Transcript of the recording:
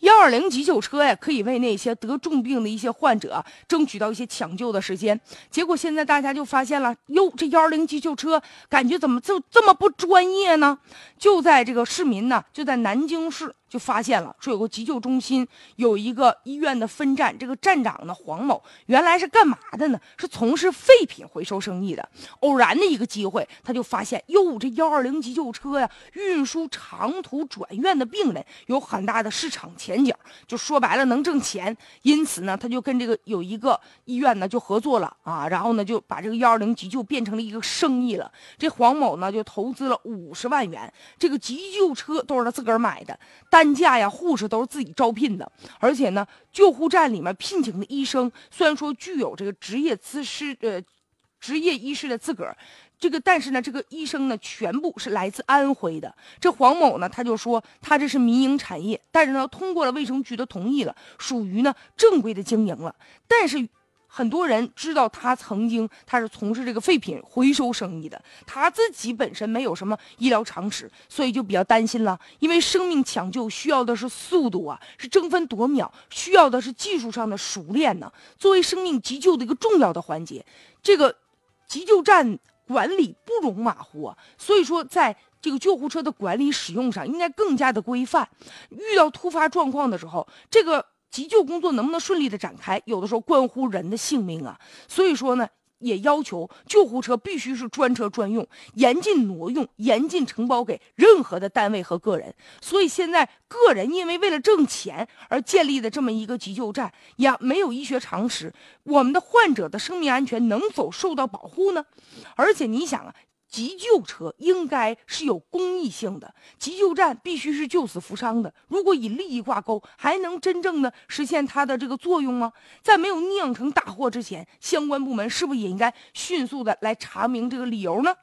幺二零急救车呀，可以为那些得重病的一些患者争取到一些抢救的时间。结果现在大家就发现了，哟，这幺二零急救车感觉怎么就这么不专业呢？就在这个市民呢，就在南京市。就发现了，说有个急救中心，有一个医院的分站。这个站长呢，黄某原来是干嘛的呢？是从事废品回收生意的。偶然的一个机会，他就发现，哟，这幺二零急救车呀，运输长途转院的病人有很大的市场前景，就说白了能挣钱。因此呢，他就跟这个有一个医院呢就合作了啊，然后呢就把这个幺二零急救变成了一个生意了。这黄某呢就投资了五十万元，这个急救车都是他自个儿买的。但担架呀，护士都是自己招聘的，而且呢，救护站里面聘请的医生虽然说具有这个职业资师呃，职业医师的资格，这个但是呢，这个医生呢全部是来自安徽的。这黄某呢，他就说他这是民营产业，但是呢，通过了卫生局的同意了，属于呢正规的经营了，但是。很多人知道他曾经他是从事这个废品回收生意的，他自己本身没有什么医疗常识，所以就比较担心了。因为生命抢救需要的是速度啊，是争分夺秒，需要的是技术上的熟练呢。作为生命急救的一个重要的环节，这个急救站管理不容马虎啊。所以说，在这个救护车的管理使用上，应该更加的规范。遇到突发状况的时候，这个。急救工作能不能顺利的展开，有的时候关乎人的性命啊。所以说呢，也要求救护车必须是专车专用，严禁挪用，严禁承包给任何的单位和个人。所以现在个人因为为了挣钱而建立的这么一个急救站，也没有医学常识，我们的患者的生命安全能否受到保护呢？而且你想啊。急救车应该是有公益性的，急救站必须是救死扶伤的。如果以利益挂钩，还能真正的实现它的这个作用吗？在没有酿成大祸之前，相关部门是不是也应该迅速的来查明这个理由呢？